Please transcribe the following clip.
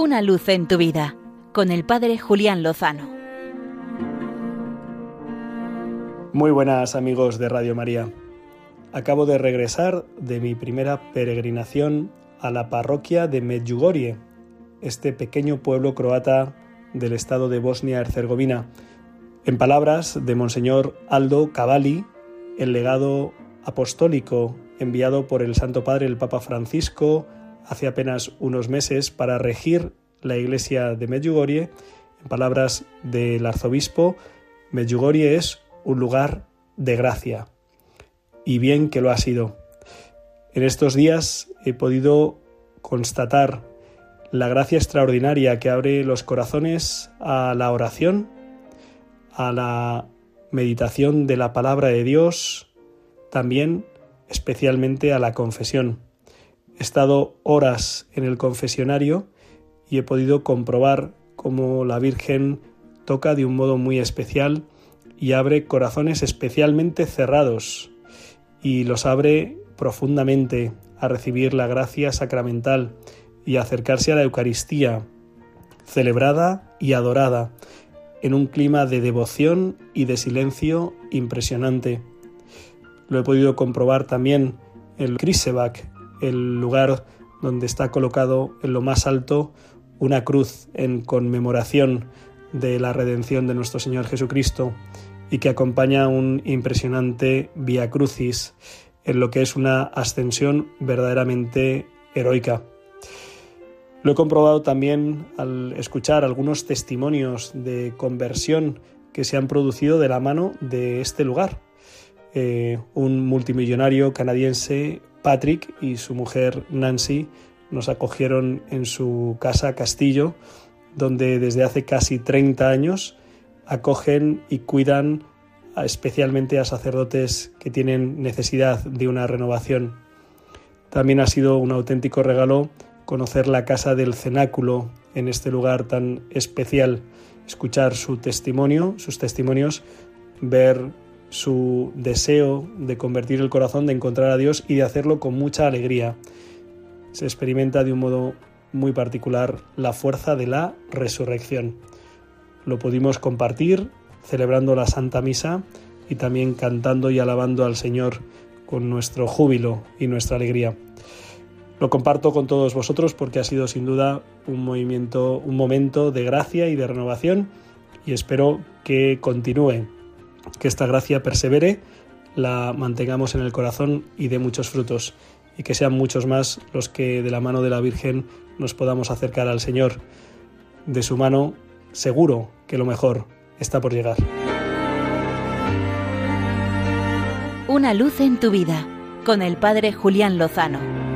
Una luz en tu vida con el Padre Julián Lozano. Muy buenas amigos de Radio María. Acabo de regresar de mi primera peregrinación a la parroquia de Medjugorje, este pequeño pueblo croata del estado de Bosnia-Herzegovina. En palabras de Monseñor Aldo Cavalli, el legado apostólico enviado por el Santo Padre el Papa Francisco hace apenas unos meses para regir la iglesia de Medjugorje, en palabras del arzobispo, Medjugorje es un lugar de gracia. Y bien que lo ha sido. En estos días he podido constatar la gracia extraordinaria que abre los corazones a la oración, a la meditación de la palabra de Dios, también especialmente a la confesión. He estado horas en el confesionario y he podido comprobar cómo la Virgen toca de un modo muy especial y abre corazones especialmente cerrados y los abre profundamente a recibir la gracia sacramental y a acercarse a la Eucaristía, celebrada y adorada, en un clima de devoción y de silencio impresionante. Lo he podido comprobar también en Krisevac, el lugar donde está colocado en lo más alto una cruz en conmemoración de la redención de nuestro Señor Jesucristo y que acompaña un impresionante Via Crucis en lo que es una ascensión verdaderamente heroica. Lo he comprobado también al escuchar algunos testimonios de conversión que se han producido de la mano de este lugar. Eh, un multimillonario canadiense Patrick y su mujer Nancy nos acogieron en su casa Castillo, donde desde hace casi 30 años acogen y cuidan especialmente a sacerdotes que tienen necesidad de una renovación. También ha sido un auténtico regalo conocer la casa del cenáculo en este lugar tan especial, escuchar su testimonio, sus testimonios, ver su deseo de convertir el corazón, de encontrar a Dios y de hacerlo con mucha alegría. Se experimenta de un modo muy particular la fuerza de la resurrección. Lo pudimos compartir celebrando la Santa Misa y también cantando y alabando al Señor con nuestro júbilo y nuestra alegría. Lo comparto con todos vosotros porque ha sido sin duda un movimiento, un momento de gracia y de renovación y espero que continúe que esta gracia persevere, la mantengamos en el corazón y dé muchos frutos, y que sean muchos más los que de la mano de la Virgen nos podamos acercar al Señor. De su mano, seguro que lo mejor está por llegar. Una luz en tu vida, con el Padre Julián Lozano.